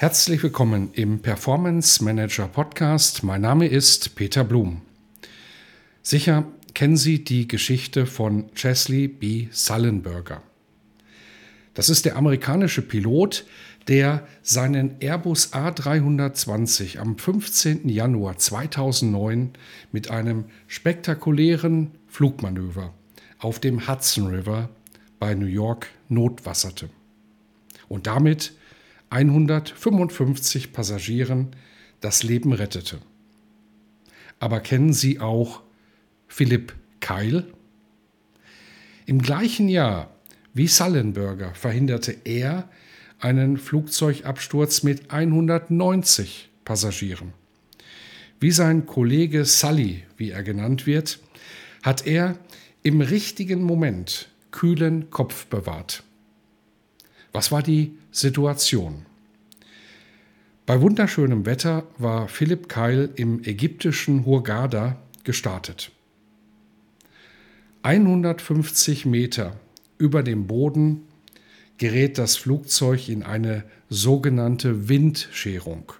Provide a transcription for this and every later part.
Herzlich willkommen im Performance Manager Podcast. Mein Name ist Peter Blum. Sicher kennen Sie die Geschichte von Chesley B. Sullenberger. Das ist der amerikanische Pilot, der seinen Airbus A320 am 15. Januar 2009 mit einem spektakulären Flugmanöver auf dem Hudson River bei New York notwasserte und damit 155 Passagieren das Leben rettete. Aber kennen Sie auch Philipp Keil? Im gleichen Jahr wie Sullenberger verhinderte er einen Flugzeugabsturz mit 190 Passagieren. Wie sein Kollege Sully, wie er genannt wird, hat er im richtigen Moment kühlen Kopf bewahrt. Was war die Situation? Bei wunderschönem Wetter war Philipp Keil im ägyptischen Hurghada gestartet. 150 Meter über dem Boden gerät das Flugzeug in eine sogenannte Windscherung.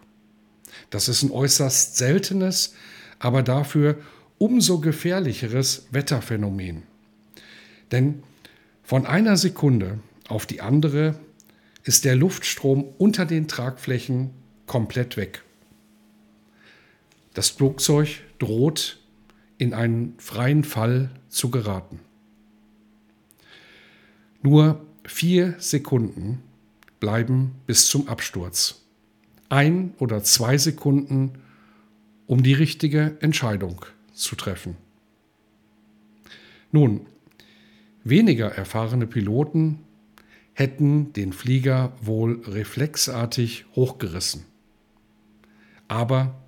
Das ist ein äußerst seltenes, aber dafür umso gefährlicheres Wetterphänomen. Denn von einer Sekunde auf die andere ist der Luftstrom unter den Tragflächen komplett weg. Das Flugzeug droht in einen freien Fall zu geraten. Nur vier Sekunden bleiben bis zum Absturz. Ein oder zwei Sekunden, um die richtige Entscheidung zu treffen. Nun, weniger erfahrene Piloten hätten den Flieger wohl reflexartig hochgerissen. Aber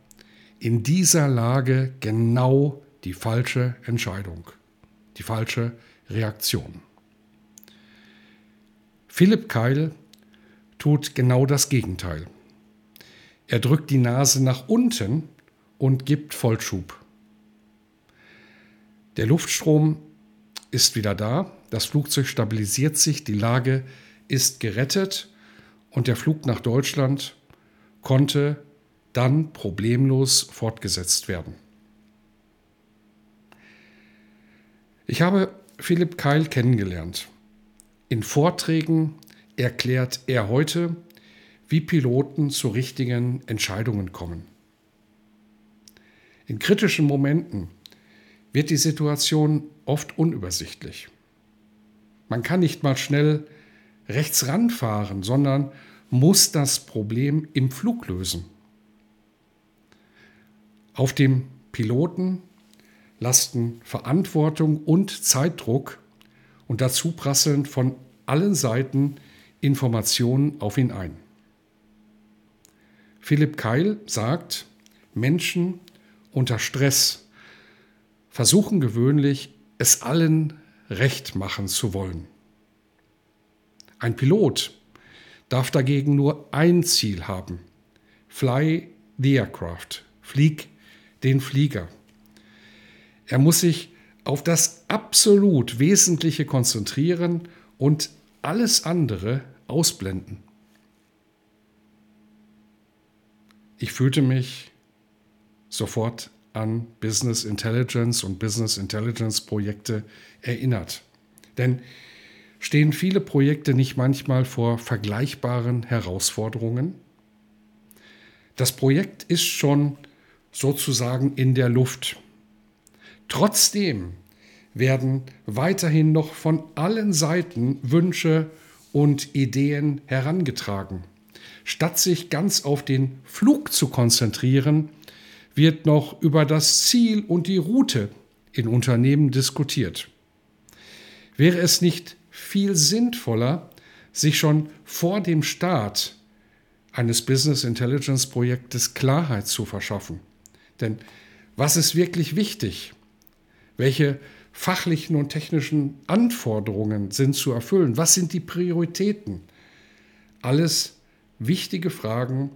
in dieser Lage genau die falsche Entscheidung, die falsche Reaktion. Philipp Keil tut genau das Gegenteil. Er drückt die Nase nach unten und gibt Vollschub. Der Luftstrom ist wieder da, das Flugzeug stabilisiert sich, die Lage ist gerettet und der Flug nach Deutschland konnte dann problemlos fortgesetzt werden. Ich habe Philipp Keil kennengelernt. In Vorträgen erklärt er heute, wie Piloten zu richtigen Entscheidungen kommen. In kritischen Momenten wird die Situation oft unübersichtlich. Man kann nicht mal schnell rechts ranfahren, sondern muss das Problem im Flug lösen. Auf dem Piloten lasten Verantwortung und Zeitdruck und dazu prasseln von allen Seiten Informationen auf ihn ein. Philipp Keil sagt, Menschen unter Stress versuchen gewöhnlich, es allen recht machen zu wollen. Ein Pilot darf dagegen nur ein Ziel haben. Fly the aircraft. Flieg den Flieger. Er muss sich auf das absolut Wesentliche konzentrieren und alles andere ausblenden. Ich fühlte mich sofort an Business Intelligence und Business Intelligence Projekte erinnert. Denn stehen viele Projekte nicht manchmal vor vergleichbaren Herausforderungen? Das Projekt ist schon sozusagen in der Luft. Trotzdem werden weiterhin noch von allen Seiten Wünsche und Ideen herangetragen. Statt sich ganz auf den Flug zu konzentrieren, wird noch über das Ziel und die Route in Unternehmen diskutiert. Wäre es nicht viel sinnvoller, sich schon vor dem Start eines Business Intelligence Projektes Klarheit zu verschaffen? Denn was ist wirklich wichtig? Welche fachlichen und technischen Anforderungen sind zu erfüllen? Was sind die Prioritäten? Alles wichtige Fragen,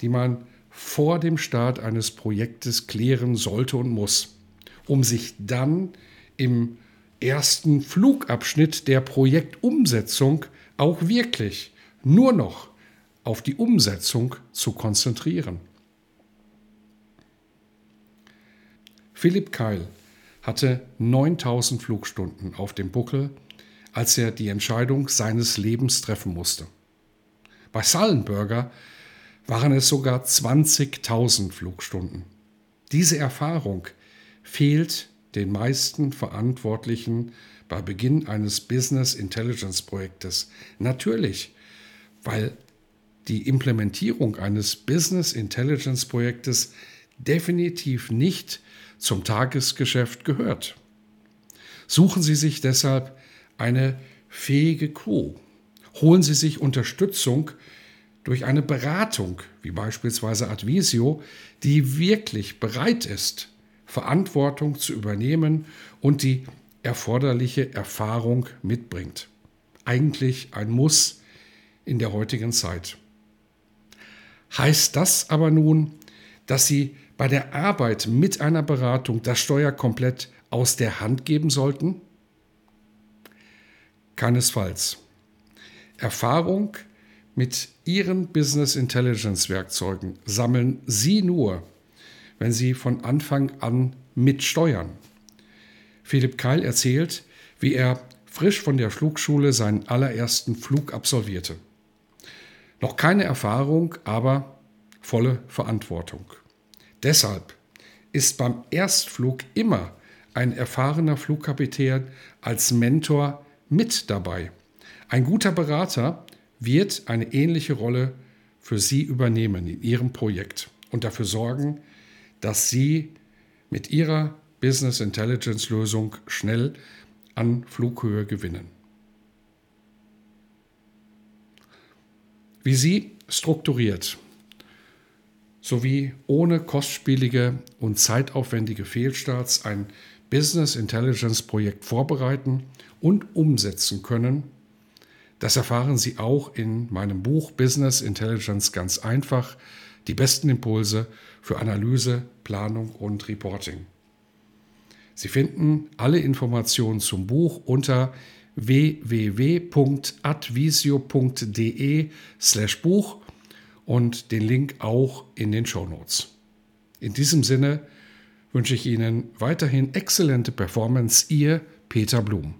die man vor dem Start eines Projektes klären sollte und muss, um sich dann im ersten Flugabschnitt der Projektumsetzung auch wirklich nur noch auf die Umsetzung zu konzentrieren. Philipp Keil hatte 9000 Flugstunden auf dem Buckel, als er die Entscheidung seines Lebens treffen musste. Bei Sullenberger waren es sogar 20.000 Flugstunden. Diese Erfahrung fehlt den meisten Verantwortlichen bei Beginn eines Business Intelligence Projektes. Natürlich, weil die Implementierung eines Business Intelligence Projektes definitiv nicht zum Tagesgeschäft gehört. Suchen Sie sich deshalb eine fähige Crew. Holen Sie sich Unterstützung durch eine Beratung, wie beispielsweise Advisio, die wirklich bereit ist, Verantwortung zu übernehmen und die erforderliche Erfahrung mitbringt. Eigentlich ein Muss in der heutigen Zeit. Heißt das aber nun, dass Sie bei der Arbeit mit einer Beratung das Steuer komplett aus der Hand geben sollten? Keinesfalls. Erfahrung mit Ihren Business Intelligence Werkzeugen sammeln Sie nur, wenn Sie von Anfang an mitsteuern. Philipp Keil erzählt, wie er frisch von der Flugschule seinen allerersten Flug absolvierte. Noch keine Erfahrung, aber volle Verantwortung. Deshalb ist beim Erstflug immer ein erfahrener Flugkapitän als Mentor mit dabei. Ein guter Berater wird eine ähnliche Rolle für Sie übernehmen in Ihrem Projekt und dafür sorgen, dass Sie mit Ihrer Business Intelligence Lösung schnell an Flughöhe gewinnen. Wie Sie strukturiert sowie ohne kostspielige und zeitaufwendige Fehlstarts ein Business Intelligence Projekt vorbereiten und umsetzen können, das erfahren Sie auch in meinem Buch Business Intelligence ganz einfach, die besten Impulse für Analyse, Planung und Reporting. Sie finden alle Informationen zum Buch unter www.advisio.de/buch und den Link auch in den Show Notes. In diesem Sinne wünsche ich Ihnen weiterhin exzellente Performance, Ihr Peter Blum.